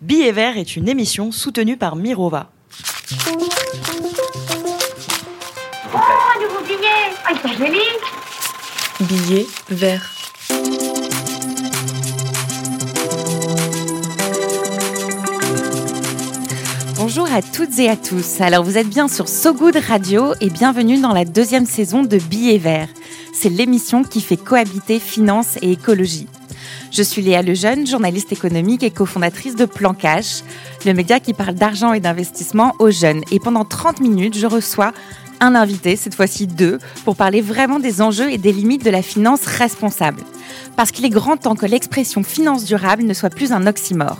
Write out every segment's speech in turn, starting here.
Billet vert est une émission soutenue par Mirova. Oh, un nouveau billet Ah, il est joli Billet vert. Bonjour à toutes et à tous. Alors vous êtes bien sur So Good Radio et bienvenue dans la deuxième saison de Billets Verts. C'est l'émission qui fait cohabiter finance et écologie. Je suis Léa Lejeune, journaliste économique et cofondatrice de Plan Cash, le média qui parle d'argent et d'investissement aux jeunes. Et pendant 30 minutes, je reçois un invité, cette fois-ci deux, pour parler vraiment des enjeux et des limites de la finance responsable. Parce qu'il est grand temps que l'expression finance durable ne soit plus un oxymore.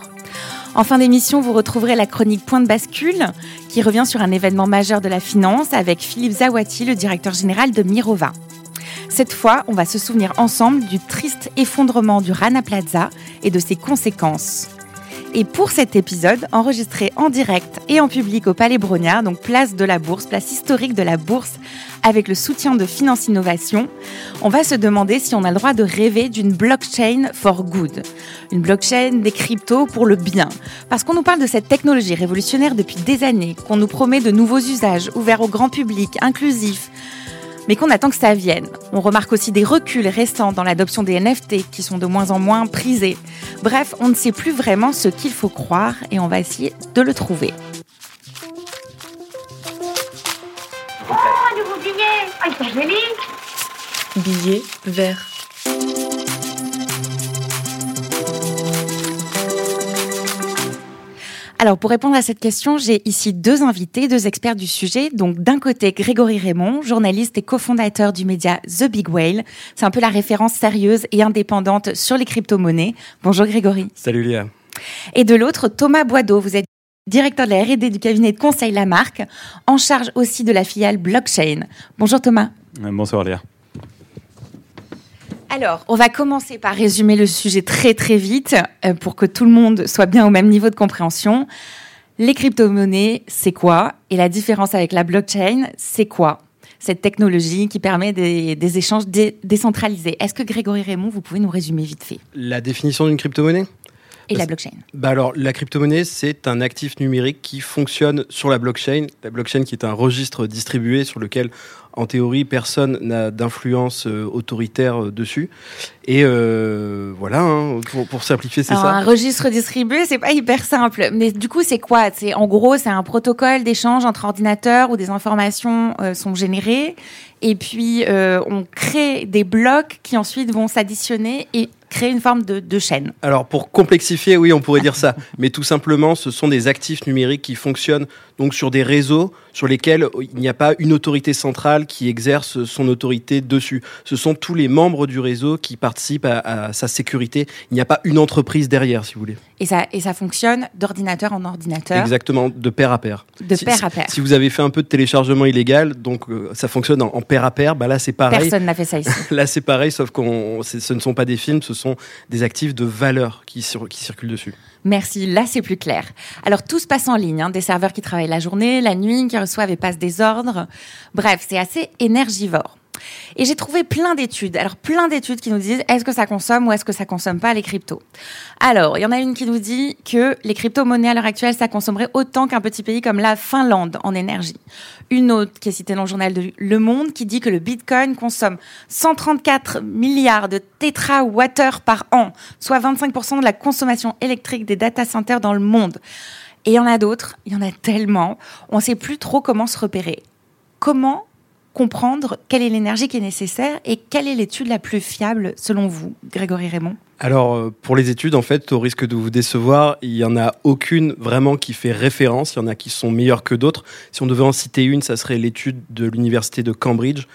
En fin d'émission, vous retrouverez la chronique Point de bascule, qui revient sur un événement majeur de la finance avec Philippe Zawati, le directeur général de Mirova. Cette fois, on va se souvenir ensemble du triste effondrement du Rana Plaza et de ses conséquences. Et pour cet épisode, enregistré en direct et en public au Palais Brognard, donc place de la Bourse, place historique de la Bourse, avec le soutien de Finance Innovation, on va se demander si on a le droit de rêver d'une blockchain for good. Une blockchain des cryptos pour le bien. Parce qu'on nous parle de cette technologie révolutionnaire depuis des années, qu'on nous promet de nouveaux usages ouverts au grand public, inclusifs, mais qu'on attend que ça vienne. On remarque aussi des reculs récents dans l'adoption des NFT qui sont de moins en moins prisés. Bref, on ne sait plus vraiment ce qu'il faut croire et on va essayer de le trouver. Oh, un nouveau billet Ah, il est joli Billet vert. Alors pour répondre à cette question, j'ai ici deux invités, deux experts du sujet. Donc d'un côté Grégory Raymond, journaliste et cofondateur du média The Big Whale. C'est un peu la référence sérieuse et indépendante sur les crypto-monnaies. Bonjour Grégory. Salut Léa. Et de l'autre Thomas Boideau, vous êtes directeur de la R&D du cabinet de conseil Lamarck, en charge aussi de la filiale blockchain. Bonjour Thomas. Bonsoir Léa. Alors, on va commencer par résumer le sujet très très vite euh, pour que tout le monde soit bien au même niveau de compréhension. Les crypto-monnaies, c'est quoi? Et la différence avec la blockchain, c'est quoi? Cette technologie qui permet des, des échanges dé- décentralisés. Est-ce que Grégory Raymond, vous pouvez nous résumer vite fait? La définition d'une crypto-monnaie? Et la blockchain bah alors, La crypto-monnaie, c'est un actif numérique qui fonctionne sur la blockchain. La blockchain qui est un registre distribué sur lequel, en théorie, personne n'a d'influence euh, autoritaire euh, dessus. Et euh, voilà, hein, pour, pour simplifier, c'est Alors, ça. un registre distribué, c'est pas hyper simple. Mais du coup, c'est quoi? C'est en gros, c'est un protocole d'échange entre ordinateurs où des informations euh, sont générées, et puis euh, on crée des blocs qui ensuite vont s'additionner et créer une forme de, de chaîne. Alors, pour complexifier, oui, on pourrait dire ça. Mais tout simplement, ce sont des actifs numériques qui fonctionnent donc sur des réseaux sur lesquels il n'y a pas une autorité centrale qui exerce son autorité dessus. Ce sont tous les membres du réseau qui participent à, à sa sécurité. Il n'y a pas une entreprise derrière, si vous voulez. Et ça, et ça fonctionne d'ordinateur en ordinateur, Exactement, de pair à pair. de Si- pair à pair. Si vous avez fait un peu de téléchargement illégal, donc euh, ça fonctionne en, en pair à pair, bah là c'est pareil. Personne n'a fait ça ici. Là c'est pareil, sauf que ce ne sont pas des films, ce sont des actifs de valeur qui, circulent dessus. Merci, là c'est plus clair. Alors tout se passe en ligne, hein, des serveurs qui travaillent la journée, la nuit, qui reçoivent et passent des ordres. Bref, c'est assez énergivore. Et j'ai trouvé plein d'études, alors plein d'études qui nous disent est-ce que ça consomme ou est-ce que ça consomme pas les cryptos? Alors, il y en a une qui nous dit que les crypto-monnaies à l'heure actuelle, ça consommerait autant qu'un petit pays comme la Finlande en énergie. Une autre qui est citée dans le journal de Le Monde qui dit que le Bitcoin consomme 134 milliards de térawattheures par an, soit 25% de la consommation électrique des data centers dans le monde. Et il y en a d'autres, il y en a tellement, on ne sait plus trop comment se repérer. Comment comprendre quelle est l'énergie qui est nécessaire et quelle est l'étude la plus fiable selon vous, Grégory Raymond? Alors, euh, pour les études, en fait, au risque de vous décevoir, il n'y en a aucune vraiment qui fait référence. Il y en a qui sont meilleures que d'autres. Si on devait en citer une, ça serait l'étude de l'université de Cambridge,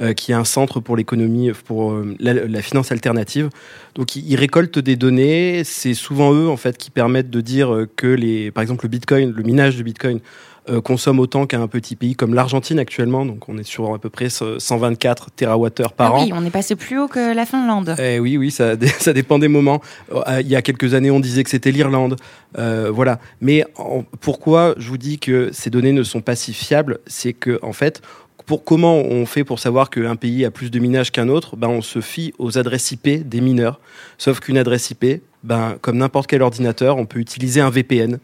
euh, qui est un centre pour l'économie, pour euh, la, finance alternative. Donc, ils, ils récoltent des données. C'est souvent eux, en fait, qui permettent de dire que, les, par exemple, le Bitcoin, le minage de Bitcoin, euh, consomme autant qu'un petit pays comme l'Argentine actuellement. Donc, on est sur à peu près 124 TWh par ah an. Oui, on est passé plus haut que la Finlande. Eh oui, oui, ça, ça dépend des moments. Euh, Il y a quelques années, on disait que c'était l'Irlande. Euh, voilà. Mais en- pourquoi je vous dis que ces données ne sont pas si fiables? C'est que, en fait, pour comment on fait pour savoir qu'un pays a plus de minage qu'un autre? Ben, On se fie aux adresses IP des mineurs. Sauf qu'une adresse IP, ben, comme n'importe quel ordinateur, on peut utiliser un VPN.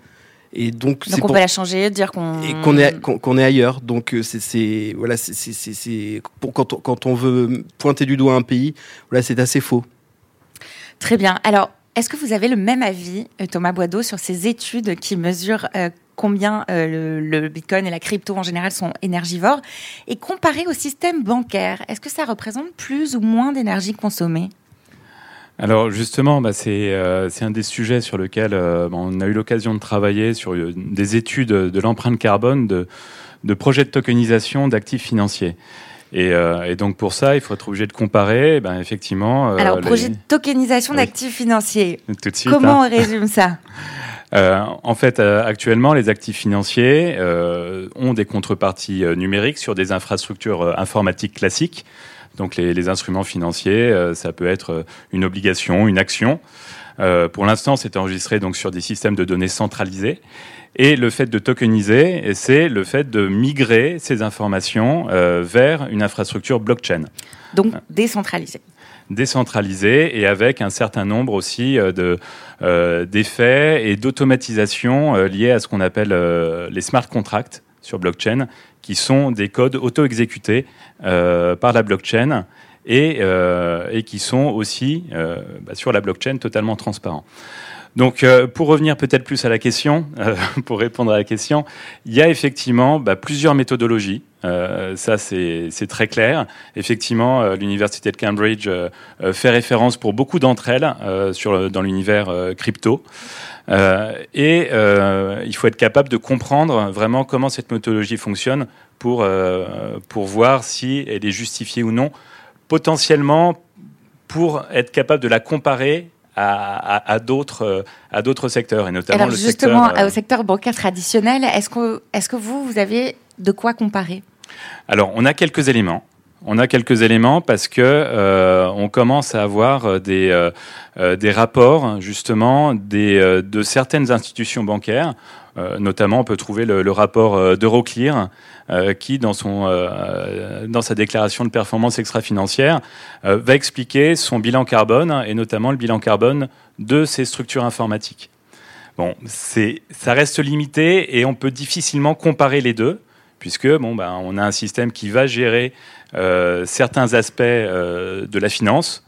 Et donc, donc on pour... peut la changer, dire qu'on et qu'on est qu'on est ailleurs. Donc c'est voilà c'est pour quand on, quand on veut pointer du doigt un pays, voilà c'est assez faux. Très bien. Alors est-ce que vous avez le même avis, Thomas Boideau, sur ces études qui mesurent combien euh, le, Bitcoin et la crypto en général sont énergivores, et comparé au système bancaire, est-ce que ça représente plus ou moins d'énergie consommée? Alors justement, bah, euh, c'est un des sujets sur lequel euh, on a eu l'occasion de travailler sur des études de l'empreinte carbone de, de, projets de tokenisation d'actifs financiers. Et, donc pour ça, il faut être obligé de comparer, ben, effectivement. Alors, projet de tokenisation d'actifs financiers. Tout de suite. Comment hein. on résume ça? Euh, en fait, euh, actuellement, les actifs financiers euh, ont des contreparties numériques sur des infrastructures informatiques classiques. Donc les, les instruments financiers, ça peut être une obligation, une action. pour l'instant, c'est enregistré donc sur des systèmes de données centralisés. Et le fait de tokeniser, c'est le fait de migrer ces informations vers une infrastructure blockchain. Donc décentralisée décentralisé et avec un certain nombre aussi euh, de, euh, d'effets et d'automatisation euh, liés à ce qu'on appelle les smart contracts sur blockchain, qui sont des codes auto-exécutés par la blockchain et, et, qui sont aussi bah, sur la blockchain totalement transparents. Donc, euh, pour revenir peut-être plus à la question, euh, pour répondre à la question, il y a effectivement bah, plusieurs méthodologies. Euh, ça, c'est très clair. Effectivement, l'université de Cambridge fait référence pour beaucoup d'entre elles sur, dans l'univers crypto. et il faut être capable de comprendre vraiment comment cette méthodologie fonctionne pour, pour voir si elle est justifiée ou non, potentiellement pour être capable de la comparer à, à, d'autres à d'autres secteurs et notamment Alors le justement secteur, au secteur bancaire traditionnel est-ce que est-ce que vous vous avez de quoi comparer Alors on a quelques éléments. On a quelques éléments parce que euh, on commence à avoir des, euh, euh des rapports justement de certaines institutions bancaires. notamment, on peut trouver le, rapport d'Euroclear qui, dans, dans sa déclaration de performance extra-financière, va expliquer son bilan carbone et notamment le bilan carbone de ses structures informatiques. Bon, ça reste limité et on peut difficilement comparer les deux, puisque bon, ben, on a un système qui va gérer certains aspects de la finance, euh,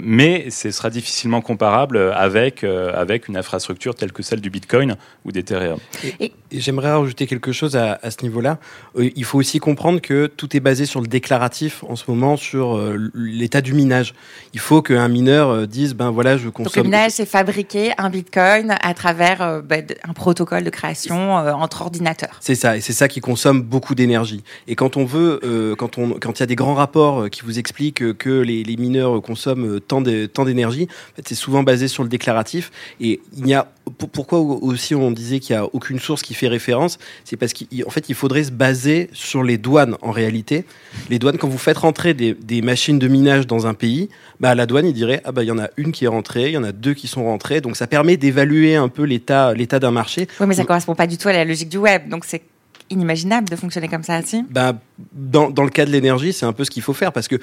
mais ce sera difficilement comparable avec, euh, avec une infrastructure telle que celle du Bitcoin ou d'Ethereum. Et, j'aimerais rajouter quelque chose à, ce niveau-là. Euh, il faut aussi comprendre que tout est basé sur le déclaratif en ce moment, sur l'état du minage. Il faut qu'un mineur dise, ben voilà, je consomme... Donc le minage, c'est fabriquer un Bitcoin à travers ben, un protocole de création entre ordinateurs. C'est ça, et c'est ça qui consomme beaucoup d'énergie. Et quand on veut, quand il quand y a des grands rapports qui vous expliquent que les, les mineurs consomment tant d'énergie. En fait, c'est souvent basé sur le déclaratif. Et il y a pourquoi aussi on disait qu'il n'y a aucune source qui fait référence, c'est parce qu'en fait il faudrait se baser sur les douanes en réalité. Les douanes, quand vous faites rentrer des, machines de minage dans un pays, bah, la douane il dirait ah bah il y en a une qui est rentrée, il y en a deux qui sont rentrées, donc ça permet d'évaluer un peu l'état d'un marché. Oui mais ça correspond pas du tout à la logique du web, donc c'est inimaginable de fonctionner comme ça aussi bah, dans, dans, le cas de l'énergie, c'est un peu ce qu'il faut faire parce que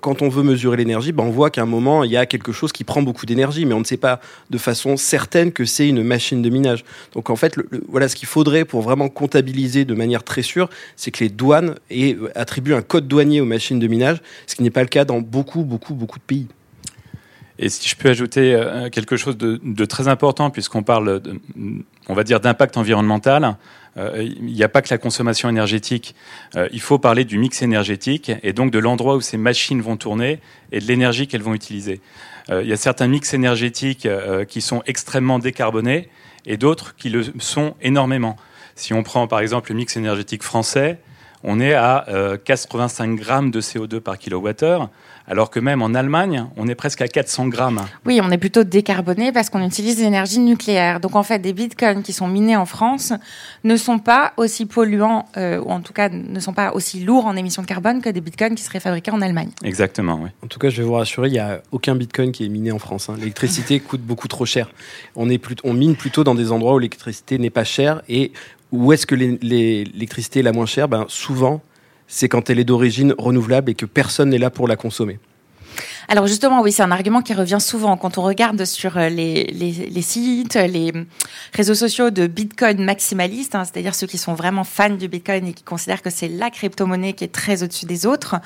quand on veut mesurer l'énergie, bah, on voit qu'à un moment, il y a quelque chose qui prend beaucoup d'énergie, mais on ne sait pas de façon certaine que c'est une machine de minage. Donc en fait, voilà ce qu'il faudrait pour vraiment comptabiliser de manière très sûre, c'est que les douanes aient, attribuent un code douanier aux machines de minage, ce qui n'est pas le cas dans beaucoup, beaucoup, beaucoup de pays. Et si je peux ajouter euh, quelque chose de, de très important, puisqu'on parle, de, on va dire, d'impact environnemental, euh, il n'y a pas que la consommation énergétique. Euh, il faut parler du mix énergétique et donc de l'endroit où ces machines vont tourner et de l'énergie qu'elles vont utiliser. Il y a certains mix énergétiques qui sont extrêmement décarbonés et d'autres qui le sont énormément. Si on prend par exemple le mix énergétique français, on est à 85 grammes de CO2 par kilowattheure alors que même en Allemagne, on est presque à 400 grammes. Oui, on est plutôt décarboné parce qu'on utilise l'énergie nucléaire. Donc en fait, des bitcoins qui sont minés en France ne sont pas aussi polluants, euh, ou en tout cas ne sont pas aussi lourds en émissions de carbone que des bitcoins qui seraient fabriqués en Allemagne. Exactement, oui. En tout cas, je vais vous rassurer, il n'y a aucun bitcoin qui est miné en France. Hein. L'électricité coûte beaucoup trop cher. On, est on mine plutôt dans des endroits où l'électricité n'est pas chère et où est-ce que l'électricité est la moins chère? Ben, Souvent, c'est quand elle est d'origine renouvelable et que personne n'est là pour la consommer. Alors justement, oui, c'est un argument qui revient souvent quand on regarde sur euh, les, sites, les réseaux sociaux de Bitcoin maximalistes, hein, c'est-à-dire ceux qui sont vraiment fans du Bitcoin et qui considèrent que c'est la crypto-monnaie qui est très au-dessus des autres.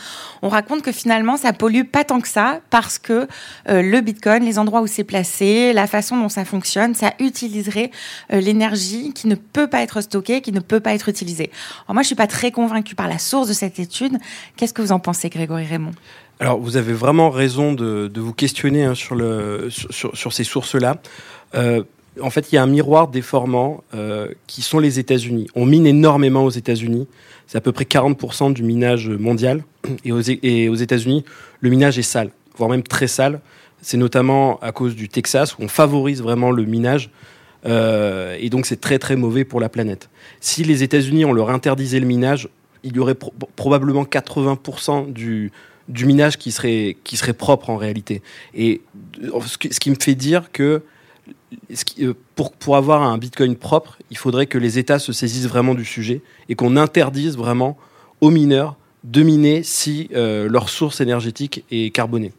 On raconte que finalement, ça pollue pas tant que ça parce que euh, le Bitcoin, les endroits où c'est placé, la façon dont ça fonctionne, ça utiliserait euh, l'énergie qui ne peut pas être stockée, qui ne peut pas être utilisée. Alors moi, je suis pas très convaincue par la source de cette étude. Qu'est-ce que vous en pensez, Grégory Raymond? Alors, vous avez vraiment raison de, vous questionner hein, sur, le, sur, ces sources-là. Euh, en fait, il y a un miroir déformant euh, qui sont les États-Unis. On mine énormément aux États-Unis. C'est à peu près 40% du minage mondial. Et aux, et aux États-Unis, le minage est sale, voire même très sale. C'est notamment à cause du Texas où on favorise vraiment le minage. Euh, et donc, c'est très très mauvais pour la planète. Si les États-Unis, on leur interdisait le minage, il y aurait probablement 80% du, du minage qui serait, qui serait propre en réalité. Et ce qui, me fait dire que euh, pour, pour avoir un Bitcoin propre, il faudrait que les États se saisissent vraiment du sujet et qu'on interdise vraiment aux mineurs de miner si euh, leur source énergétique est carbonée.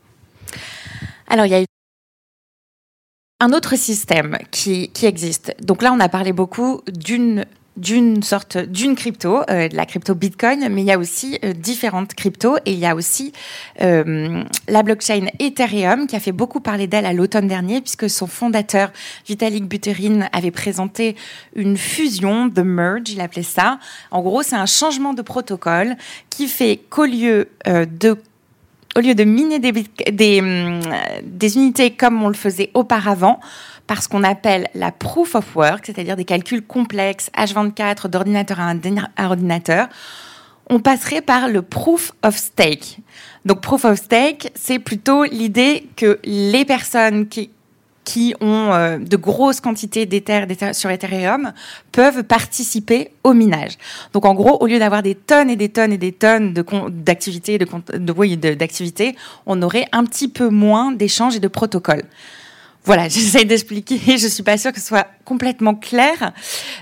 Alors, il y a un autre système qui, qui existe. Donc là, on a parlé beaucoup d'une d'une sorte d'une crypto, euh, la crypto Bitcoin, mais il y a aussi euh, différentes cryptos et il y a aussi euh, la blockchain Ethereum qui a fait beaucoup parler d'elle à l'automne dernier puisque son fondateur Vitalik Buterin avait présenté une fusion, the merge, il appelait ça. En gros, c'est un changement de protocole qui fait qu'au lieu de au lieu de miner des, des, des unités comme on le faisait auparavant, par ce qu'on appelle la proof of work, c'est-à-dire des calculs complexes H24 d'ordinateur à, ordinateur, on passerait par le proof of stake. Donc proof of stake, c'est plutôt l'idée que les personnes qui, qui ont euh, de grosses quantités d'Ether sur Ethereum peuvent participer au minage. Donc en gros, au lieu d'avoir des tonnes et des tonnes et des tonnes d'activités, de, de, d'activités, on aurait un petit peu moins d'échanges et de protocoles. Voilà, j'essaie d'expliquer. Je suis pas sûre que ce soit complètement clair.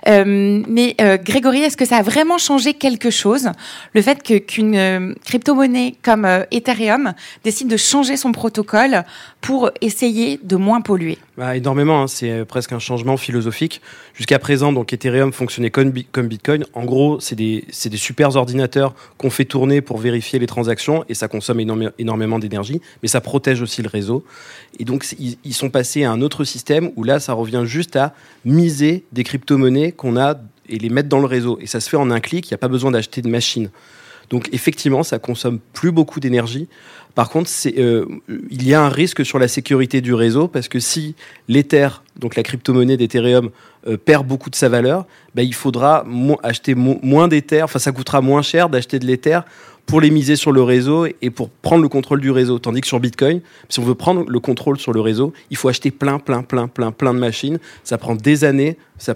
Euh, mais euh, Grégory, est-ce que ça a vraiment changé quelque chose? Le fait qu'une euh, crypto-monnaie comme Ethereum décide de changer son protocole pour essayer de moins polluer bah, Énormément. Hein. C'est presque un changement philosophique. Jusqu'à présent, donc Ethereum fonctionnait comme, comme Bitcoin. En gros, c'est des, des super ordinateurs qu'on fait tourner pour vérifier les transactions et ça consomme énormément d'énergie, mais ça protège aussi le réseau. Et donc, ils, ils sont passés à un autre système où là, ça revient juste à miser des crypto-monnaies qu'on a et les mettre dans le réseau. Et ça se fait en un clic, il n'y a pas besoin d'acheter de machine. Donc effectivement, ça consomme plus beaucoup d'énergie. Par contre, euh, il y a un risque sur la sécurité du réseau parce que si l'Ether, donc la crypto-monnaie d'Ethereum, euh, perd beaucoup de sa valeur, bah, il faudra acheter moins d'Ether, enfin ça coûtera moins cher d'acheter de l'Ether pour les miser sur le réseau et pour prendre le contrôle du réseau. Tandis que sur Bitcoin, si on veut prendre le contrôle sur le réseau, il faut acheter plein, plein, plein, plein, plein de machines. Ça prend des années, ça,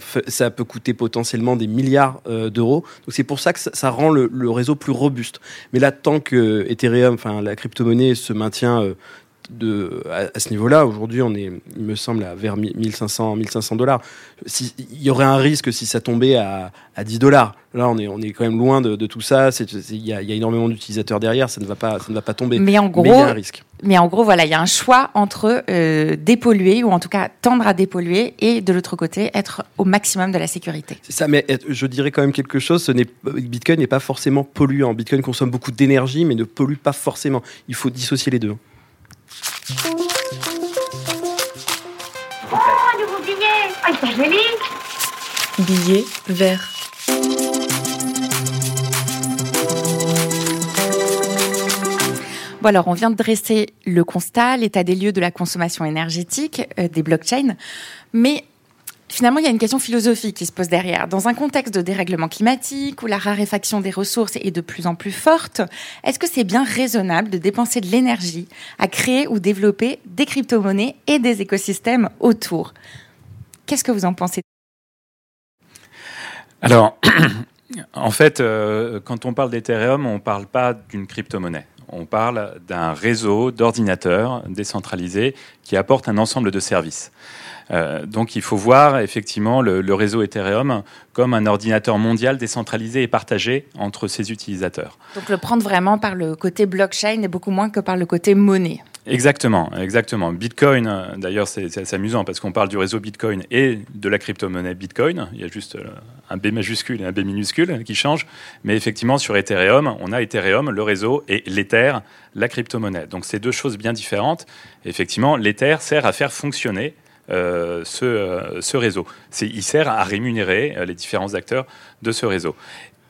peut coûter potentiellement des milliards euh, d'euros. Donc c'est pour ça que ça, rend le, réseau plus robuste. Mais là, tant que Ethereum, enfin la crypto-monnaie se maintient euh, de, à, ce niveau-là, aujourd'hui, on est, il me semble, à vers 1500, 1500 dollars. il y aurait un risque si ça tombait à, à 10 dollars. Là, on est, on est quand même loin de, tout ça. Il y, a, énormément d'utilisateurs derrière. Ça ne va pas, ça ne va pas tomber. Mais en gros, il y a un risque. Mais en gros, voilà, il y a un choix entre euh, dépolluer ou en tout cas tendre à dépolluer et de l'autre côté être au maximum de la sécurité. C'est ça. Mais je dirais quand même quelque chose. Ce n'est, Bitcoin n'est pas forcément polluant. Bitcoin consomme beaucoup d'énergie, mais ne pollue pas forcément. Il faut dissocier les deux. Oh, un nouveau billet. Ah, il joli Billet vert. Bon alors, on vient de dresser le constat, l'état des lieux de la consommation énergétique euh, des blockchains, mais Finalement, il y a une question philosophique qui se pose derrière. Dans un contexte de dérèglement climatique où la raréfaction des ressources est de plus en plus forte, est-ce que c'est bien raisonnable de dépenser de l'énergie à créer ou développer des crypto-monnaies et des écosystèmes autour? Qu'est-ce que vous en pensez? Alors, en fait, euh, quand on parle d'Ethereum, on ne parle pas d'une crypto-monnaie. On parle d'un réseau d'ordinateurs décentralisés qui apporte un ensemble de services. Euh, donc il faut voir effectivement le, réseau Ethereum comme un ordinateur mondial décentralisé et partagé entre ses utilisateurs. Donc le prendre vraiment par le côté blockchain et beaucoup moins que par le côté monnaie. Exactement, exactement. Bitcoin, euh, d'ailleurs, c'est assez amusant parce qu'on parle du réseau Bitcoin et de la crypto-monnaie Bitcoin. Il y a juste euh, un B majuscule et un B minuscule qui changent. Mais effectivement, sur Ethereum, on a Ethereum, le réseau, et l'Ether, la crypto-monnaie. Donc, c'est deux choses bien différentes. effectivement, l'Ether sert à faire fonctionner euh, ce, ce, réseau. Il sert à rémunérer les différents acteurs de ce réseau.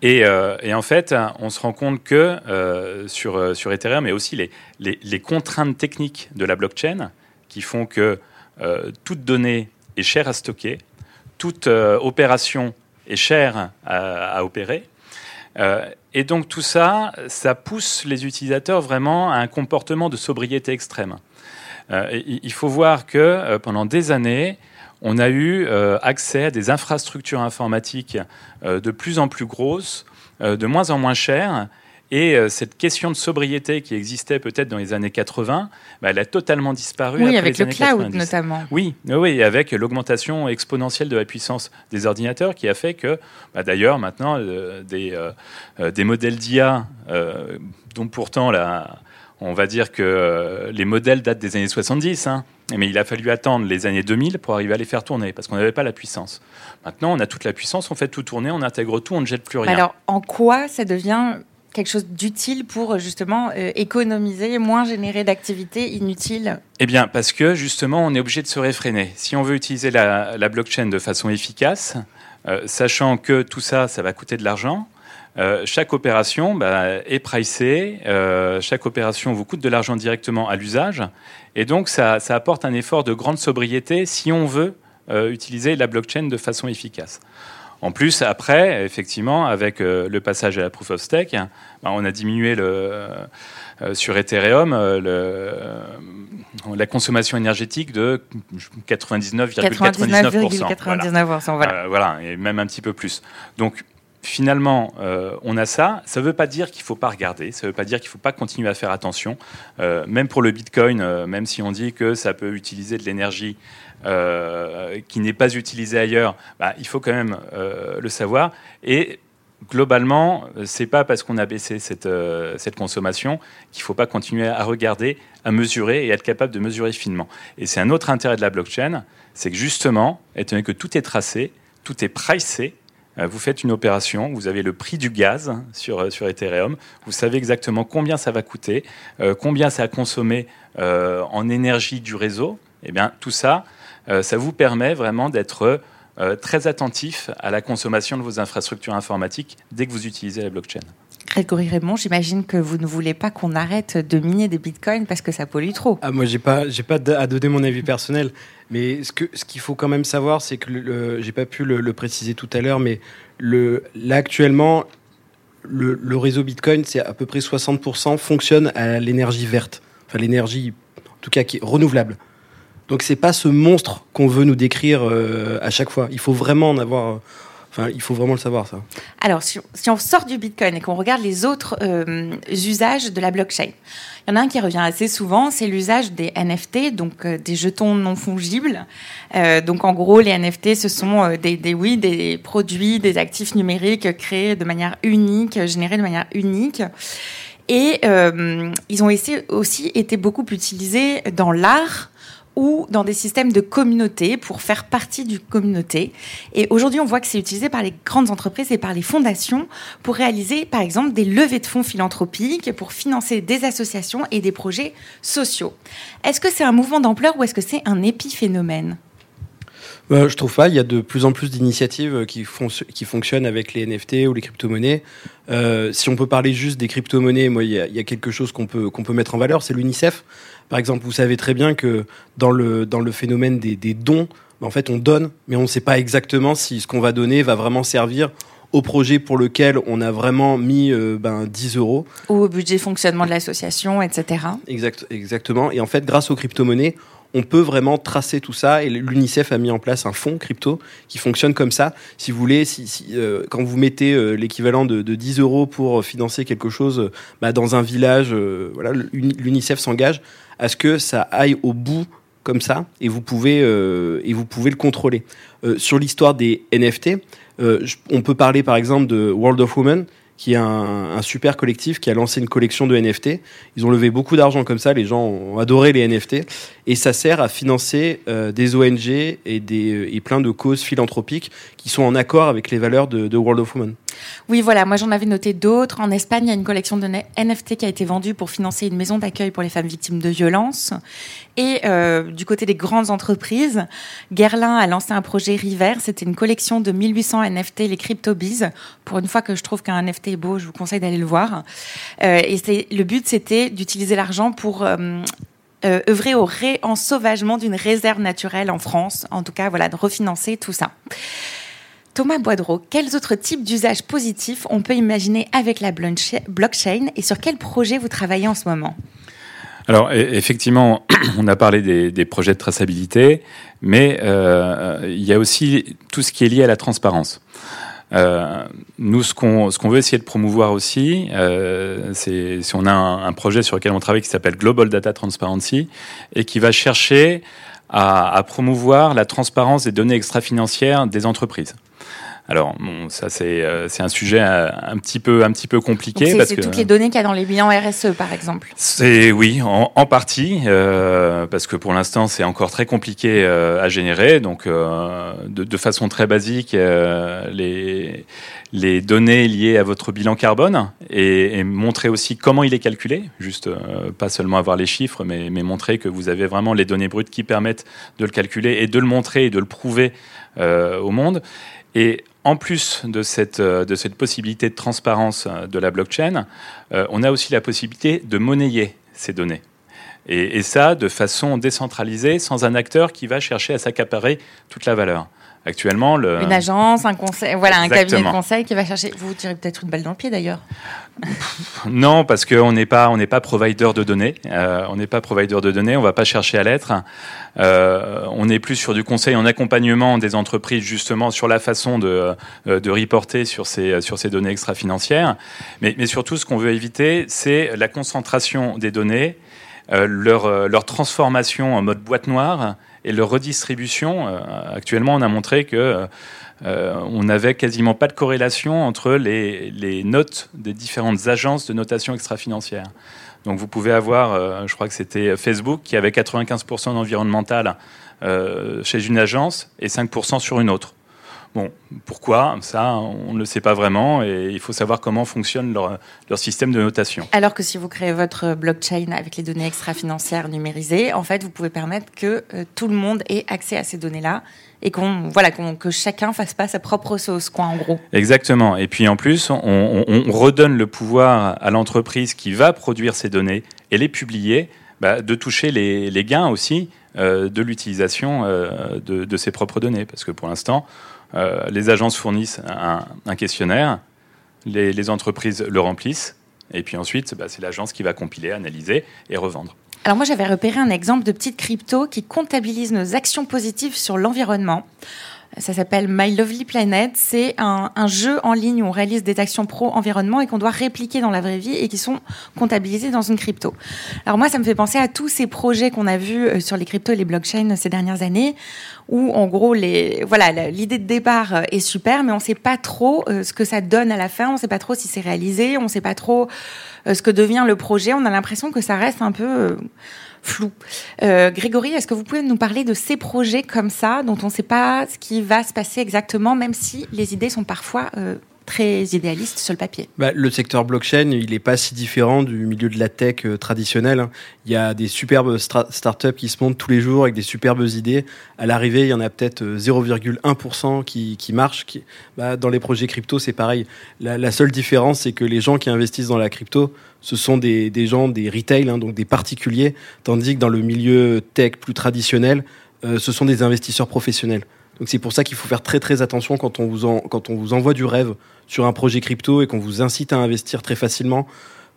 Euh, et, en fait, on se rend compte que euh, sur, euh, sur Ethereum, mais aussi les, les, contraintes techniques de la blockchain qui font que toute donnée est chère à stocker, toute opération est chère à, opérer. et donc tout ça, ça pousse les utilisateurs vraiment à un comportement de sobriété extrême. il faut voir que pendant des années, on a eu euh, accès à des infrastructures informatiques euh, de plus en plus grosses, euh, de moins en moins chères. Et cette question de sobriété qui existait peut-être dans les années 80, bah, elle a totalement disparu. Oui, avec le cloud notamment. Oui, oui, avec l'augmentation exponentielle de la puissance des ordinateurs qui a fait que, bah, d'ailleurs, maintenant, des, des modèles d'IA, dont pourtant la, on va dire que les modèles datent des années 70, hein, mais il a fallu attendre les années 2000 pour arriver à les faire tourner, parce qu'on n'avait pas la puissance. Maintenant, on a toute la puissance, on fait tout tourner, on intègre tout, on ne jette plus rien. Alors, en quoi ça devient quelque chose d'utile pour justement euh, économiser, moins générer d'activités inutiles? Eh bien, parce que justement, on est obligé de se réfréner. Si on veut utiliser la, blockchain de façon efficace, euh, sachant que tout ça, ça va coûter de l'argent, euh, chaque opération bah, est pricée, euh, chaque opération vous coûte de l'argent directement à l'usage, et donc ça, apporte un effort de grande sobriété si on veut euh, utiliser la blockchain de façon efficace. En plus, après, effectivement, avec le passage à la proof of stake, bah, on a diminué le, sur Ethereum la consommation énergétique de 99,99%. 99,99%, voilà. voilà, et même un petit peu plus. Donc, finalement, euh, on a ça. Ça ne veut pas dire qu'il ne faut pas regarder, ça ne veut pas dire qu'il ne faut pas continuer à faire attention. Euh, même pour le Bitcoin, euh, même si on dit que ça peut utiliser de l'énergie qui n'est pas utilisée ailleurs, bah, il faut quand même le savoir. Et globalement, c'est pas parce qu'on a baissé cette, consommation qu'il ne faut pas continuer à regarder, à mesurer et être capable de mesurer finement. Et c'est un autre intérêt de la blockchain, c'est que justement, étant donné que tout est tracé, tout est pricé, vous faites une opération, vous avez le prix du gaz sur, euh, Ethereum, vous savez exactement combien ça va coûter, euh, combien ça a consommé en énergie du réseau. Eh bien, tout ça, ça vous permet vraiment d'être très attentif à la consommation de vos infrastructures informatiques dès que vous utilisez la blockchain. Grégory Raymond, j'imagine que vous ne voulez pas qu'on arrête de miner des bitcoins parce que ça pollue trop. Ah, moi, j'ai pas, j'ai pas à donner mon avis personnel, mais ce que, ce qu'il faut quand même savoir, c'est que le, j'ai pas pu le, préciser tout à l'heure, mais le, là actuellement, le, le réseau Bitcoin, c'est à peu près 60% fonctionne à l'énergie verte, enfin l'énergie, en tout cas qui est renouvelable. Donc c'est pas ce monstre qu'on veut nous décrire euh, à chaque fois. Il faut vraiment en avoir Enfin, il faut vraiment le savoir, ça. Alors, si, on sort du Bitcoin et qu'on regarde les autres euh, usages de la blockchain, il y en a un qui revient assez souvent, c'est l'usage des NFT, donc euh, des jetons non fongibles. Euh, donc, en gros, les NFT, ce sont des, des, oui, des produits, des actifs numériques créés de manière unique, générés de manière unique. Et ils ont aussi été beaucoup utilisés dans l'art ou dans des systèmes de communauté pour faire partie du communauté. Et aujourd'hui, on voit que c'est utilisé par les grandes entreprises et par les fondations pour réaliser, par exemple, des levées de fonds philanthropiques, pour financer des associations et des projets sociaux. Est-ce que c'est un mouvement d'ampleur ou est-ce que c'est un épiphénomène? Euh, je trouve pas. Il y a de plus en plus d'initiatives qui, fonctionnent avec les NFT ou les crypto-monnaies. Euh, si on peut parler juste des crypto-monnaies, il y, a, quelque chose qu'on peut mettre en valeur, c'est l'UNICEF. Par exemple, vous savez très bien que dans le, dans le phénomène des, dons, en fait, on donne, mais on ne sait pas exactement si ce qu'on va donner va vraiment servir au projet pour lequel on a vraiment mis euh, ben, 10 euros. Ou au budget fonctionnement de l'association, etc. Exact, exactement. Et en fait, grâce aux crypto-monnaies, on peut vraiment tracer tout ça. Et l'UNICEF a mis en place un fonds crypto qui fonctionne comme ça. Si vous voulez, si, euh, quand vous mettez euh, l'équivalent de, 10 euros pour financer quelque chose bah, dans un village, voilà, l'UNICEF s'engage à ce que ça aille au bout comme ça et vous pouvez, euh, et vous pouvez le contrôler. Euh, sur l'histoire des NFT, euh, on peut parler par exemple de World of Women qui est un, super collectif qui a lancé une collection de NFT. Ils ont levé beaucoup d'argent comme ça, les gens ont adoré les NFT, et ça sert à financer euh, des ONG et, des, et plein de causes philanthropiques qui sont en accord avec les valeurs de, World of Women. Oui, voilà, moi j'en avais noté d'autres. En Espagne, il y a une collection de NFT qui a été vendue pour financer une maison d'accueil pour les femmes victimes de violences. Et euh, du côté des grandes entreprises, Guerlain a lancé un projet River. C'était une collection de 1800 NFT, les CryptoBees. Pour une fois que je trouve qu'un NFT est beau, je vous conseille d'aller le voir. Euh, et le but, c'était d'utiliser l'argent pour euh, œuvrer au réensauvagement d'une réserve naturelle en France. En tout cas, voilà, de refinancer tout ça. Thomas Boidreau, quels autres types d'usages positifs on peut imaginer avec la blockchain et sur quel projet vous travaillez en ce moment? Alors e-, effectivement, on a parlé des, projets de traçabilité, mais euh, il y a aussi tout ce qui est lié à la transparence. Euh, nous, ce qu'on veut essayer de promouvoir aussi, euh, c'est si on a un, projet sur lequel on travaille qui s'appelle Global Data Transparency et qui va chercher à promouvoir la transparence des données extra-financières des entreprises. Alors, bon, ça c'est euh, c'est un sujet euh, un, petit peu un petit peu compliqué parce que toutes les données qu'il y a dans les bilans RSE, par exemple. C'est oui, en, en partie, euh, parce que pour l'instant c'est encore très compliqué euh, à générer. Donc, de, de, façon très basique, les les données liées à votre bilan carbone et, et, montrer aussi comment il est calculé, juste pas seulement avoir les chiffres, mais, mais montrer que vous avez vraiment les données brutes qui permettent de le calculer et de le montrer et de le prouver au monde. Et en plus de cette, euh, possibilité de transparence euh, de la blockchain, euh, on a aussi la possibilité de monnayer ces données. Et, ça de façon décentralisée, sans un acteur qui va chercher à s'accaparer toute la valeur. Actuellement, le... une agence, un conseil, voilà, un cabinet de conseil qui va chercher. Vous, tirez peut-être une balle dans le pied d'ailleurs. non, parce qu'on n'est pas, on n'est pas provider de données. Euh, on n'est pas provider de données. On va pas chercher à l'être. Euh, on est plus sur du conseil en accompagnement des entreprises justement sur la façon de, euh, de reporter sur ces, sur ces données extra-financières. Mais, mais surtout, ce qu'on veut éviter, c'est la concentration des données, leur, leur transformation en mode boîte noire et leur redistribution. Euh, actuellement, on a montré que euh, on n'avait quasiment pas de corrélation entre les, notes des différentes agences de notation extra-financière. Donc vous pouvez avoir, euh, je crois que c'était Facebook, qui avait 95% d'environnemental chez une agence et 5% sur une autre. Bon, pourquoi? Ça, on ne le sait pas vraiment et il faut savoir comment fonctionne leur, leur, système de notation. Alors que si vous créez votre blockchain avec les données extra-financières numérisées, en fait, vous pouvez permettre que euh, tout le monde ait accès à ces données-là et qu'on voilà que chacun fasse pas sa propre sauce, quoi, en gros. Exactement. Et puis en plus, on, on, redonne le pouvoir à l'entreprise qui va produire ces données et les publier, bah, de toucher les, les gains aussi euh, de l'utilisation euh, de, de ses propres données, parce que pour l'instant euh, les agences fournissent un, questionnaire, les, entreprises le remplissent, et puis ensuite, bah, c'est l'agence qui va compiler, analyser et revendre. Alors moi, j'avais repéré un exemple de petite crypto qui comptabilise nos actions positives sur l'environnement. Ça s'appelle My Lovely Planet. C'est un, jeu en ligne où on réalise des actions pro-environnement et qu'on doit répliquer dans la vraie vie et qui sont comptabilisées dans une crypto. Alors moi, ça me fait penser à tous ces projets qu'on a vus euh, sur les cryptos et les blockchains ces dernières années où en gros les voilà l'idée de départ euh, est super mais on ne sait pas trop euh, ce que ça donne à la fin on ne sait pas trop si c'est réalisé on ne sait pas trop ce que devient le projet on a l'impression que ça reste un peu flou. Euh, Grégory, est-ce que vous pouvez nous parler de ces projets comme ça, dont on ne sait pas ce qui va se passer exactement, même si les idées sont parfois euh, très idéalistes sur le papier. Bah, le secteur blockchain, il n'est pas si différent du milieu de la tech euh, traditionnel. Hein. Il y a des superbes startups qui se montent tous les jours avec des superbes idées. À l'arrivée, il y en a peut-être 0,1% qui, qui marchent. Bah, dans les projets crypto, c'est pareil. La, seule différence, c'est que les gens qui investissent dans la crypto ce sont des, des gens, des retail, hein, donc des particuliers, tandis que dans le milieu tech plus traditionnel, euh, ce sont des investisseurs professionnels. Donc c'est pour ça qu'il faut faire très très attention quand on vous, en, quand on vous envoie du rêve sur un projet crypto et qu'on vous incite à investir très facilement.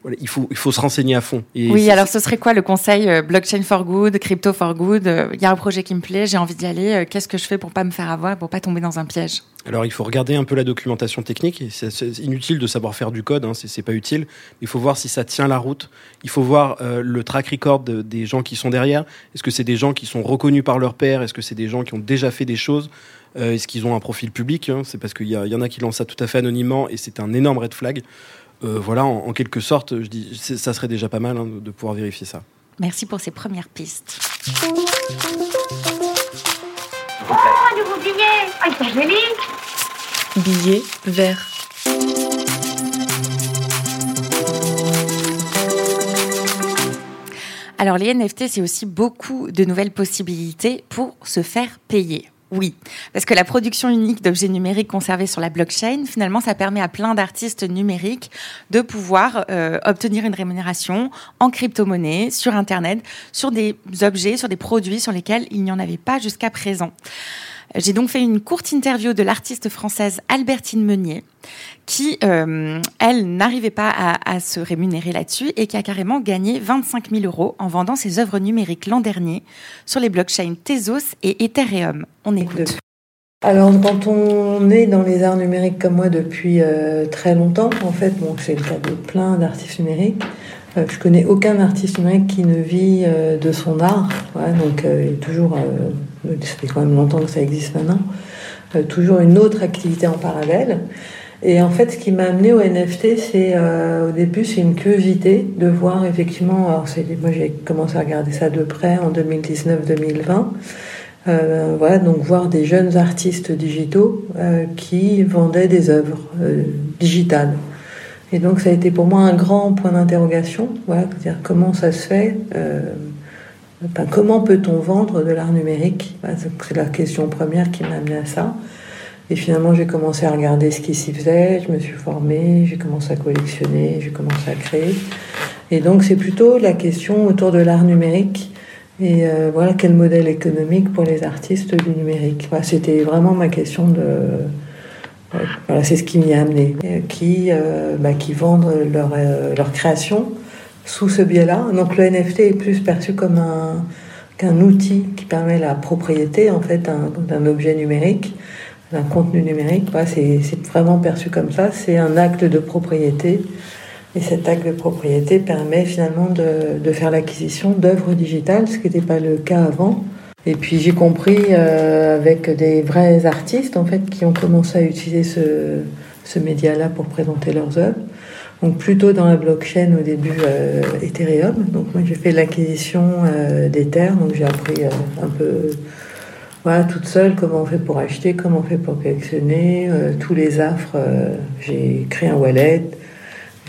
Voilà, il, faut, il faut se renseigner à fond. Et oui, alors ce serait quoi le conseil euh, Blockchain for good, crypto for good euh, Il y a un projet qui me plaît, j'ai envie d'y aller. Euh, qu'est-ce que je fais pour pas me faire avoir, pour pas tomber dans un piège? Alors il faut regarder un peu la documentation technique. C'est inutile de savoir faire du code, hein, c'est pas utile. Il faut voir si ça tient la route. Il faut voir le track record des gens qui sont derrière. Est-ce que c'est des gens qui sont reconnus par leur père? Est-ce que c'est des gens qui ont déjà fait des choses? Est-ce qu'ils ont un profil public hein? C'est parce qu'il y, y, en a qui lancent ça tout à fait anonymement et c'est un énorme red flag. Euh, voilà, en, quelque sorte, je dis, ça serait déjà pas mal hein, de pouvoir vérifier ça. Merci pour ces premières pistes. Oh, nouveau billet Ah, joli Billet vert. Alors les NFT, c'est aussi beaucoup de nouvelles possibilités pour se faire payer. Oui, parce que la production unique d'objets numériques conservés sur la blockchain, finalement, ça permet à plein d'artistes numériques de pouvoir euh, obtenir une rémunération en crypto-monnaie, sur Internet, sur des objets, sur des produits sur lesquels il n'y en avait pas jusqu'à présent. J'ai donc fait une courte interview de l'artiste française Albertine Meunier, qui, euh, elle, n'arrivait pas à, se rémunérer là-dessus et qui a carrément gagné 25 000 euros en vendant ses œuvres numériques l'an dernier sur les blockchains Tezos et Ethereum. On écoute. Alors, quand on est dans les arts numériques comme moi depuis euh, très longtemps, en fait, bon, c'est le cas de plein d'artistes numériques. Euh, je connais aucun artiste numérique qui ne vit de son art. donc, est toujours ça fait quand même longtemps que ça existe maintenant, euh, toujours une autre activité en parallèle. Et en fait, ce qui m'a amené au NFT, c'est euh, au début, c'est une curiosité de voir effectivement. Alors, moi, j'ai commencé à regarder ça de près en 2019-2020. Euh, voilà, donc voir des jeunes artistes digitaux qui vendaient des œuvres digitales. Et donc, ça a été pour moi un grand point d'interrogation. Voilà, dire comment ça se fait comment peut-on vendre de l'art numérique? C'est la question première qui m'a amené à ça. Et finalement, j'ai commencé à regarder ce qui s'y faisait, je me suis formée, j'ai commencé à collectionner, j'ai commencé à créer. Et donc, c'est plutôt la question autour de l'art numérique et euh, voilà quel modèle économique pour les artistes du numérique? C'était vraiment ma question de. Voilà, c'est ce qui m'y a amené. Qui, euh, bah, qui vendent leur, euh, leur création sous ce biais-là. Donc le NFT est plus perçu comme un qu'un outil qui permet la propriété en fait d'un objet numérique, d'un contenu numérique. c'est vraiment perçu comme ça. C'est un acte de propriété. Et cet acte de propriété permet finalement de, de faire l'acquisition d'œuvres digitales, ce qui n'était pas le cas avant. Et puis j'ai compris euh, avec des vrais artistes en fait qui ont commencé à utiliser ce, média-là pour présenter leurs œuvres donc plutôt dans la blockchain au début euh, Ethereum. Donc moi j'ai fait l'acquisition euh, donc j'ai appris euh, un peu voilà, toute seule comment on fait pour acheter, comment on fait pour collectionner, tous les affres. j'ai créé un wallet,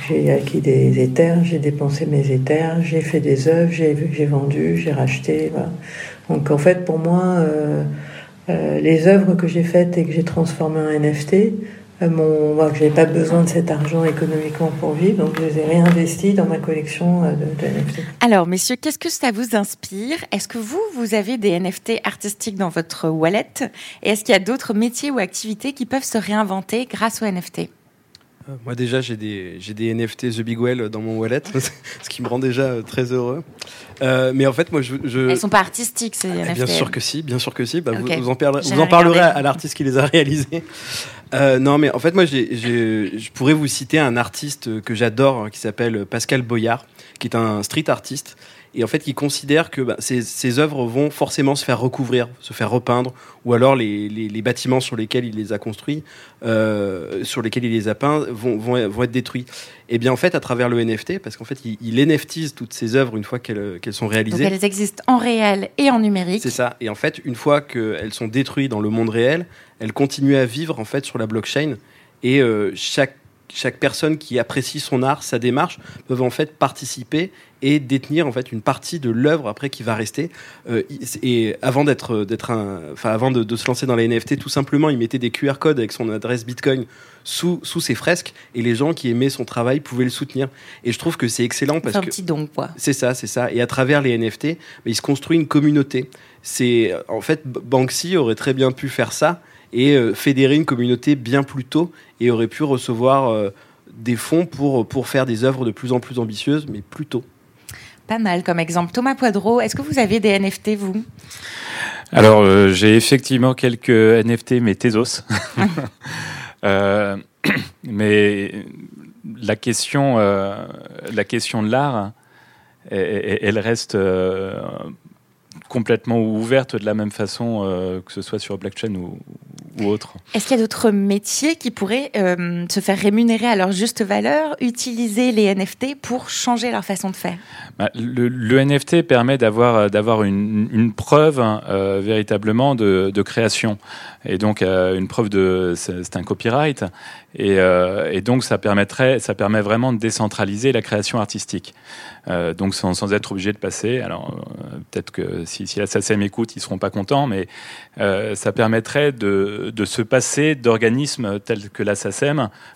j'ai acquis des Ethers, j'ai dépensé mes Ethers, j'ai fait des œuvres, j'ai, vendu, j'ai racheté. Donc en fait pour moi, les œuvres que j'ai faites et que j'ai transformées en NFT, euh, mon, moi, j'avais pas besoin de cet argent économiquement pour vivre, donc je les ai réinvestis dans ma collection euh, de, NFT. Alors, messieurs, qu'est-ce que ça vous inspire? Est-ce que vous, vous avez des NFT artistiques dans votre wallet? Et est-ce qu'il y a d'autres métiers ou activités qui peuvent se réinventer grâce aux NFT euh, moi déjà j'ai des, j'ai des NFT The Big Well dans mon wallet, ce qui me rend déjà très heureux. Euh, mais en fait moi je, je... Elles sont pas artistiques ces NFT. Bien sûr que si, bien sûr que si. Bah, vous, vous, en parlerez, vous en parlerez à, l'artiste qui les a réalisés. Euh, non mais en fait moi j'ai, je pourrais vous citer un artiste que j'adore hein, qui s'appelle Pascal Boyard, qui est un street artiste et en fait qui considère que bah, ces, œuvres vont forcément se faire recouvrir, se faire repeindre, ou alors les, les, bâtiments sur lesquels il les a construits, euh, sur lesquels il les a peints, vont, vont, vont, être détruits. Et bien en fait, à travers le NFT, parce qu'en fait, il, il, NFTise toutes ces œuvres une fois qu'elles sont réalisées. Donc elles existent en réel et en numérique. C'est ça. Et en fait, une fois qu'elles sont détruites dans le monde réel, elles continuent à vivre en fait sur la blockchain. Et euh, chaque chaque personne qui apprécie son art, sa démarche, peuvent en fait participer et détenir en fait une partie de l'œuvre après qui va rester. Euh, et avant d'être, d'être un, enfin avant de, se lancer dans les NFT, tout simplement, il mettait des QR codes avec son adresse Bitcoin sous sous ses fresques et les gens qui aimaient son travail pouvaient le soutenir. Et je trouve que c'est excellent parce c'est un petit don quoi. C'est ça, c'est ça. Et à travers les NFT, mais il se construit une communauté. C'est en fait Banksy aurait très bien pu faire ça et euh, fédérer une communauté bien plus tôt et aurait pu recevoir euh, des fonds pour, pour faire des œuvres de plus en plus ambitieuses, mais plus tôt. Pas mal comme exemple. Thomas Poidreau, est-ce que vous avez des NFT, vous? Alors, euh, j'ai effectivement quelques NFT, mais Tezos. euh, mais la question, euh, la question de l'art, elle reste euh, complètement ouverte de la même façon euh, que ce soit sur blockchain ou, ou autre. Est-ce qu'il y a d'autres métiers qui pourraient euh, se faire rémunérer à leur juste valeur, utiliser les NFT pour changer leur façon de faire? Bah, le, le, NFT permet d'avoir d'avoir une, une, preuve euh, véritablement de, de, création. Et donc euh, une preuve de c'est un copyright. Et, euh, et, donc ça permettrait ça permet vraiment de décentraliser la création artistique euh, donc sans, sans, être obligé de passer. Alors peut-être que si, si la SACEM écoute ils seront pas contents mais ça permettrait de, de se passer d'organismes tels que la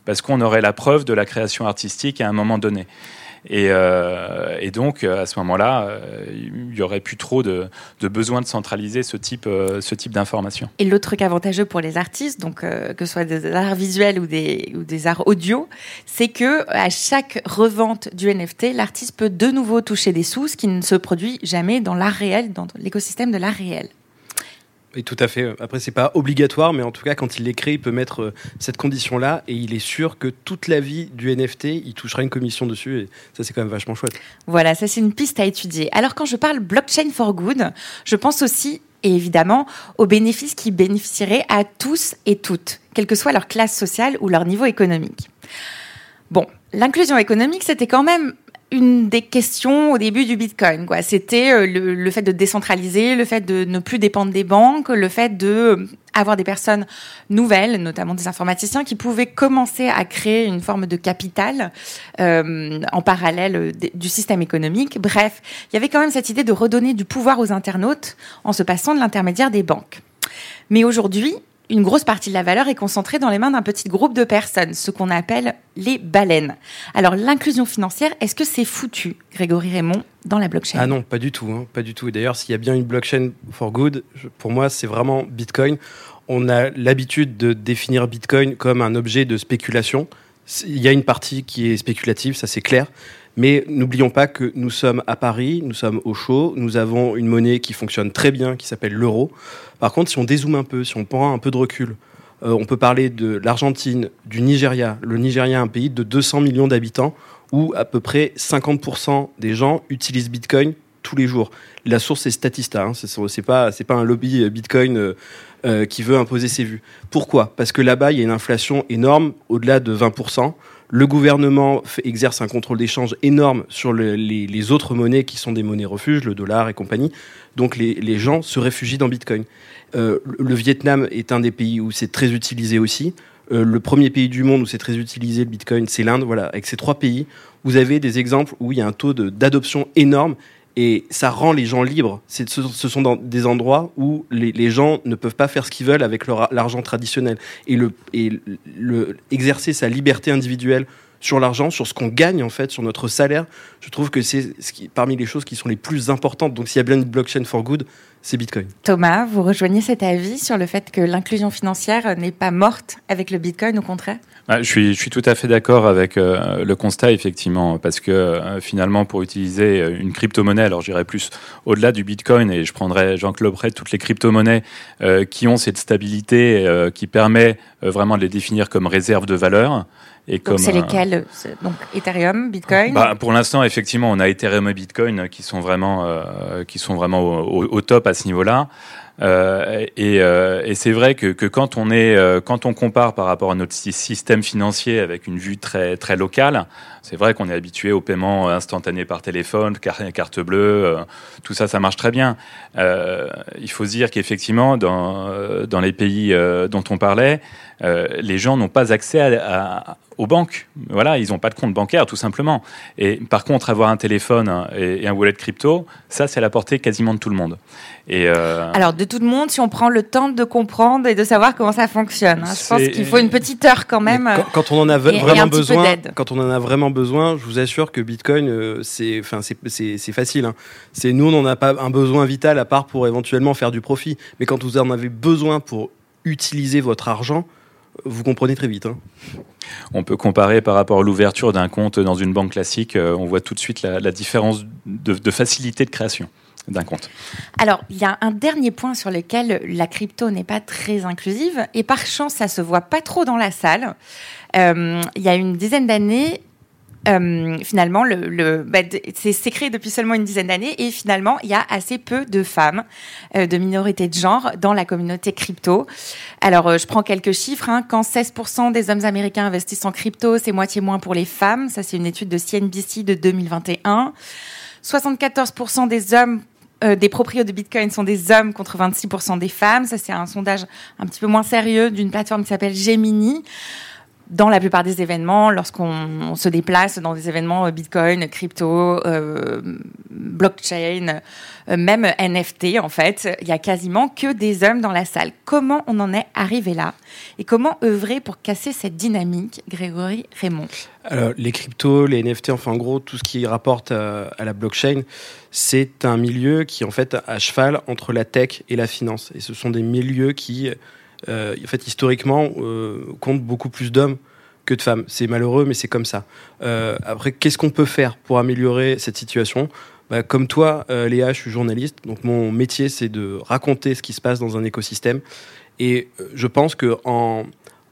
parce qu'on aurait la preuve de la création artistique à un moment donné et, euh, et, donc, à ce moment-là, euh, il n'y aurait plus trop de, besoin de centraliser ce type, euh, ce type d'informations. Et l'autre truc avantageux pour les artistes, donc euh, que ce soit des arts visuels ou des, ou des arts audio, c'est que à chaque revente du NFT, l'artiste peut de nouveau toucher des sous, ce qui ne se produit jamais dans l'art réel, dans l'écosystème de l'art réel. Oui, tout à fait. Après, c'est pas obligatoire, mais en tout cas, quand il l'écrit, il peut mettre euh, cette condition-là et il est sûr que toute la vie du NFT, il touchera une commission dessus et ça, c'est quand même vachement chouette. Voilà, ça, c'est une piste à étudier. Alors, quand je parle blockchain for good, je pense aussi et évidemment aux bénéfices qui bénéficieraient à tous et toutes, quelle que soit leur classe sociale ou leur niveau économique. Bon, l'inclusion économique, c'était quand même une des questions au début du Bitcoin. Quoi. C'était euh, le, fait de décentraliser, le fait de ne plus dépendre des banques, le fait de euh, avoir des personnes nouvelles, notamment des informaticiens, qui pouvaient commencer à créer une forme de capital euh, en parallèle du système économique. Bref, il y avait quand même cette idée de redonner du pouvoir aux internautes en se passant de l'intermédiaire des banques. Mais aujourd'hui, une grosse partie de la valeur est concentrée dans les mains d'un petit groupe de personnes, ce qu'on appelle les baleines. Alors l'inclusion financière, est-ce que c'est foutu, Grégory Raymond, dans la blockchain? Ah non, pas du tout. Hein, pas du tout. Et d'ailleurs, s'il y a bien une blockchain for good, pour moi, c'est vraiment Bitcoin. On a l'habitude de définir Bitcoin comme un objet de spéculation. Il y a une partie qui est spéculative, ça c'est clair. Mais n'oublions pas que nous sommes à Paris, nous sommes au chaud, nous avons une monnaie qui fonctionne très bien, qui s'appelle l'euro. Par contre, si on dézoome un peu, si on prend un peu de recul, euh, on peut parler de l'Argentine, du Nigeria. Le Nigeria est un pays de 200 millions d'habitants où à peu près 50% des gens utilisent Bitcoin tous les jours. La source est Statista, hein, c'est pas pas un lobby Bitcoin euh, euh, qui veut imposer ses vues. Pourquoi? Parce que là-bas il y a une inflation énorme, au-delà de 20%. Le gouvernement exerce un contrôle d'échange énorme sur le, les, autres monnaies qui sont des monnaies refuges, le dollar et compagnie. Donc les, les gens se réfugient dans Bitcoin. Euh, le Vietnam est un des pays où c'est très utilisé aussi. Euh, le premier pays du monde où c'est très utilisé le Bitcoin, c'est l'Inde. Voilà, avec ces trois pays, vous avez des exemples où il y a un taux d'adoption énorme et ça rend les gens libres. Ce, sont des endroits où les, gens ne peuvent pas faire ce qu'ils veulent avec l'argent traditionnel. Et, exercer sa liberté individuelle sur l'argent, sur ce qu'on gagne en fait, sur notre salaire, je trouve que c'est parmi les choses qui sont les plus importantes. Donc s'il y a bien une blockchain for good, c'est Bitcoin. Thomas, vous rejoignez cet avis sur le fait que l'inclusion financière n'est pas morte avec le Bitcoin, au contraire? Je suis, je suis tout à fait d'accord avec euh, le constat, effectivement, parce que euh, finalement, pour utiliser une crypto-monnaie, alors j'irais plus au-delà du Bitcoin et je prendrais, j'encloberais toutes les crypto-monnaies euh, qui ont cette stabilité euh, qui permet vraiment de les définir comme réserve de valeur. Et donc c'est lesquels Donc Ethereum, Bitcoin bah, Pour l'instant, effectivement, on a Ethereum et Bitcoin qui sont vraiment, euh, qui sont vraiment au, au, au top à ce niveau-là. Euh, et, euh, et c'est vrai que, quand on est, euh, quand on compare par rapport à notre système financier avec une vue très locale, c'est vrai qu'on est habitué au paiement instantané par téléphone, carte, carte bleue, euh, tout ça, ça marche très bien. Euh, il faut se dire qu'effectivement, dans dans les pays dont on parlait, les gens n'ont pas accès à, à aux banques. Voilà, ils n'ont pas de compte bancaire, tout simplement. Et par contre, avoir un téléphone et, et un wallet crypto, ça, c'est à la portée quasiment de tout le monde. Et euh... Alors, de tout le monde, si on prend le temps de comprendre et de savoir comment ça fonctionne. Hein. Je pense qu'il faut une petite heure quand même. Quand, quand, on en a et, vraiment besoin, quand on en a vraiment besoin, je vous assure que Bitcoin, euh, c'est, enfin, c'est facile. Hein. C'est nous, on n'en a pas un besoin vital à part pour éventuellement faire du profit. Mais quand vous en avez besoin pour utiliser votre argent, vous comprenez très vite. Hein. On peut comparer par rapport à l'ouverture d'un compte dans une banque classique, on voit tout de suite la, différence de facilité de création d'un compte. Alors, il y a un dernier point sur lequel la crypto n'est pas très inclusive, et par chance, ça se voit pas trop dans la salle. Euh, il y a une dizaine d'années, euh, finalement, le, bah, c'est créé depuis seulement une dizaine d'années et finalement, il y a assez peu de femmes euh, de minorité de genre dans la communauté crypto. Alors, je prends quelques chiffres. Hein. Quand 16% des hommes américains investissent en crypto, c'est moitié moins pour les femmes. Ça, c'est une étude de CNBC de 2021. 74% des hommes euh, des propriétaires de Bitcoin sont des hommes contre 26% des femmes. Ça, c'est un sondage un petit peu moins sérieux d'une plateforme qui s'appelle Gemini. Dans la plupart des événements, lorsqu'on se déplace dans des événements euh, Bitcoin, crypto, euh, blockchain, même NFT, en fait, il y a quasiment que des hommes dans la salle. Comment on en est arrivé là? Et comment œuvrer pour casser cette dynamique, Grégory Raymond? Alors, les cryptos, les NFT, enfin, en gros, tout ce qui rapporte à la blockchain, c'est un milieu qui en fait à cheval entre la tech et la finance. Et ce sont des milieux qui, euh, en fait, historiquement, euh, comptent beaucoup plus d'hommes que de femmes. C'est malheureux, mais c'est comme ça. Euh, après, qu'est-ce qu'on peut faire pour améliorer cette situation? Bah, Comme toi, Léa, je suis journaliste, donc mon métier, c'est de raconter ce qui se passe dans un écosystème. Et je pense que en,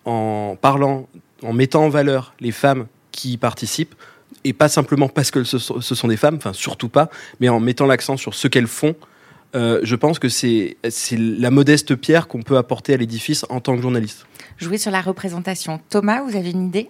en parlant, en mettant en valeur les femmes qui y participent, et pas simplement parce que ce sont, des femmes, enfin surtout pas, mais en mettant l'accent sur ce qu'elles font. Euh, je pense que c'est la modeste pierre qu'on peut apporter à l'édifice en tant que journaliste. Jouer sur la représentation. Thomas, vous avez une idée?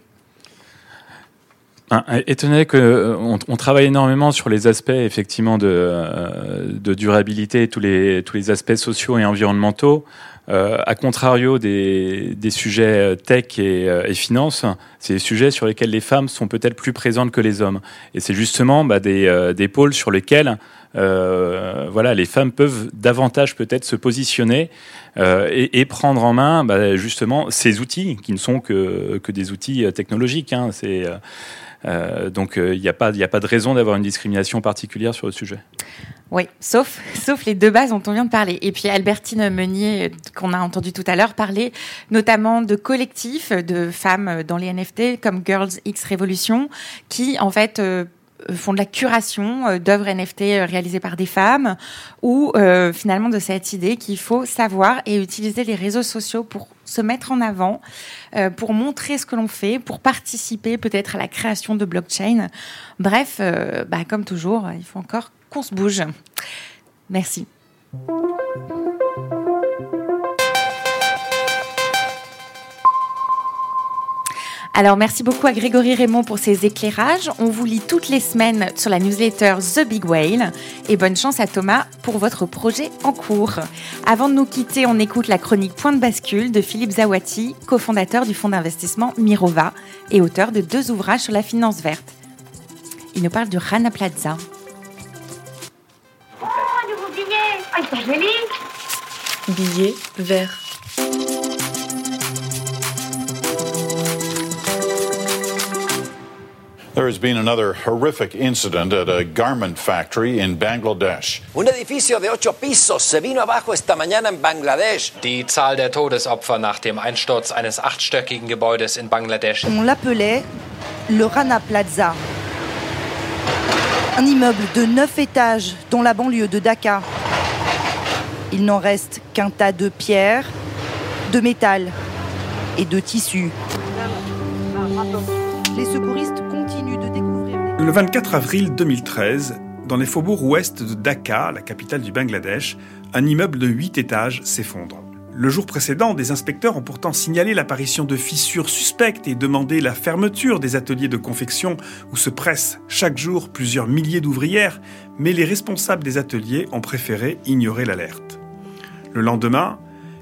Ben, étonné qu'on euh, on travaille énormément sur les aspects effectivement de, euh, de durabilité, tous les, tous les aspects sociaux et environnementaux. Euh, à contrario des, des, sujets tech et, et finance, c'est des sujets sur lesquels les femmes sont peut-être plus présentes que les hommes. Et c'est justement bah, des, euh, des, pôles sur lesquels euh, voilà, les femmes peuvent davantage peut-être se positionner et, et, prendre en main bah, justement ces outils qui ne sont que, que des outils technologiques. Hein. Euh, donc il n'y a, pas, a pas de raison d'avoir une discrimination particulière sur le sujet. Oui, sauf, sauf les deux bases dont on vient de parler. Et puis Albertine Meunier, qu'on a entendu tout à l'heure, parler notamment de collectifs de femmes dans les NFT comme Girls X Revolution, qui en fait euh, font de la curation euh, d'œuvres NFT euh, réalisées par des femmes, ou finalement de cette idée qu'il faut savoir et utiliser les réseaux sociaux pour se mettre en avant, pour montrer ce que l'on fait, pour participer peut-être à la création de blockchain. Bref, bah, comme toujours, il faut encore qu'on se bouge. Merci. Alors merci beaucoup à Grégory Raymond pour ses éclairages. On vous lit toutes les semaines sur la newsletter The Big Whale et bonne chance à Thomas pour votre projet en cours. Avant de nous quitter, on écoute la chronique Point de bascule de Philippe Zawati, cofondateur du fonds d'investissement Mirova et auteur de deux ouvrages sur la finance verte. Il nous parle du Rana Plaza. Billet vert. There has been another horrific incident at a garment factory in Bangladesh. Un edificio de ocho pisos se vino abajo esta mañana en Bangladesh. Die Zahl der Todesopfer nach dem Einsturz eines achtstöckigen Gebäudes in Bangladesch. On l'appelait le Rana Plaza. Un immeuble de neuf étages dont la banlieue de Dhaka. Il n'en reste qu'un tas de pierres, de métal et de tissus. Les secouristes. Le 24 avril 2013, dans les faubourgs ouest de Dhaka, la capitale du Bangladesh, un immeuble de 8 étages s'effondre. Le jour précédent, des inspecteurs ont pourtant signalé l'apparition de fissures suspectes et demandé la fermeture des ateliers de confection où se pressent chaque jour plusieurs milliers d'ouvrières, mais les responsables des ateliers ont préféré ignorer l'alerte. Le lendemain,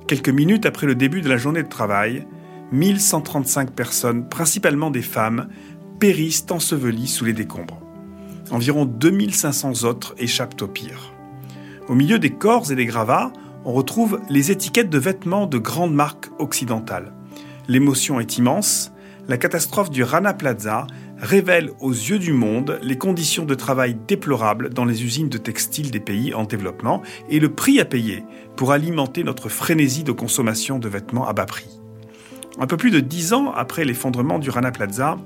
quelques minutes après le début de la journée de travail, 1135 personnes, principalement des femmes, périssent ensevelies sous les décombres. Environ 2500 autres échappent au pire. Au milieu des corps et des gravats, on retrouve les étiquettes de vêtements de grandes marques occidentales. L'émotion est immense. La catastrophe du Rana Plaza révèle aux yeux du monde les conditions de travail déplorables dans les usines de textiles des pays en développement et le prix à payer pour alimenter notre frénésie de consommation de vêtements à bas prix. Un peu plus de dix ans après l'effondrement du Rana Plaza,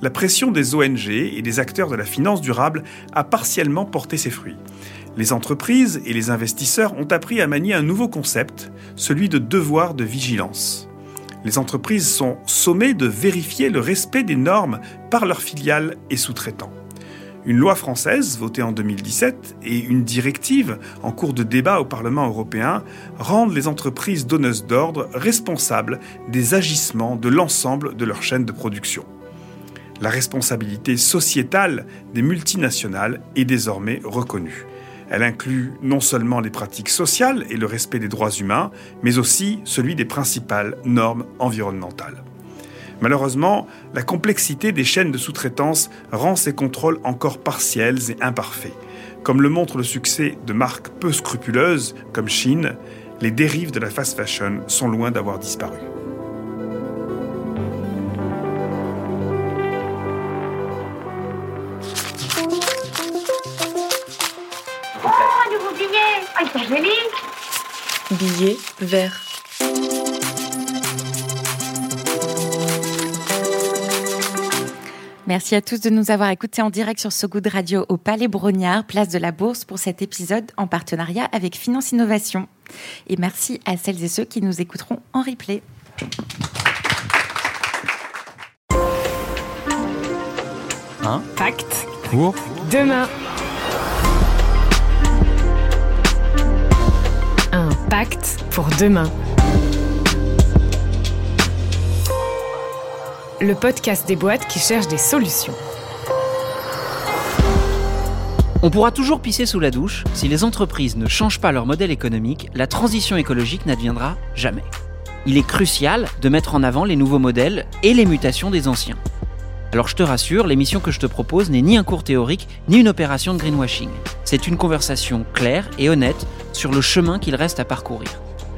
la pression des ONG et des acteurs de la finance durable a partiellement porté ses fruits. Les entreprises et les investisseurs ont appris à manier un nouveau concept, celui de devoir de vigilance. Les entreprises sont sommées de vérifier le respect des normes par leurs filiales et sous-traitants. Une loi française votée en 2017 et une directive en cours de débat au Parlement européen rendent les entreprises donneuses d'ordre responsables des agissements de l'ensemble de leur chaîne de production. La responsabilité sociétale des multinationales est désormais reconnue. Elle inclut non seulement les pratiques sociales et le respect des droits humains, mais aussi celui des principales normes environnementales. Malheureusement, la complexité des chaînes de sous-traitance rend ces contrôles encore partiels et imparfaits. Comme le montre le succès de marques peu scrupuleuses comme Chine, les dérives de la fast fashion sont loin d'avoir disparu. Oh, un nouveau billet Ah, ils sont jolis Billet vert. Merci à tous de nous avoir écoutés en direct sur So Good Radio au Palais Brognard, place de la Bourse, pour cet épisode en partenariat avec Finance Innovation. Et merci à celles et ceux qui nous écouteront en replay. Un Pacte pour? Demain. Un pacte pour demain. Le podcast des boîtes qui cherchent des solutions. On pourra toujours pisser sous la douche, si les entreprises ne changent pas leur modèle économique, la transition écologique n'adviendra jamais. Il est crucial de mettre en avant les nouveaux modèles et les mutations des anciens. Alors je te rassure, l'émission que je te propose n'est ni un cours théorique, ni une opération de greenwashing. C'est une conversation claire et honnête sur le chemin qu'il reste à parcourir.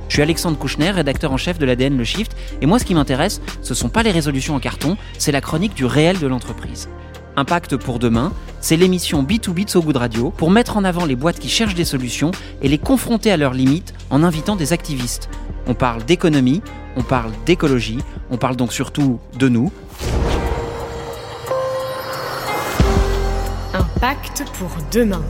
Je suis Alexandre Kouchner, rédacteur en chef de l'ADN Le Shift, et moi ce qui m'intéresse, ce sont pas les résolutions en carton, c'est la chronique du réel de l'entreprise. Impact pour demain, c'est l'émission B2B de So Good Radio pour mettre en avant les boîtes qui cherchent des solutions et les confronter à leurs limites en invitant des activistes. On parle d'économie, on parle d'écologie, on parle donc surtout de nous. Un pacte pour demain.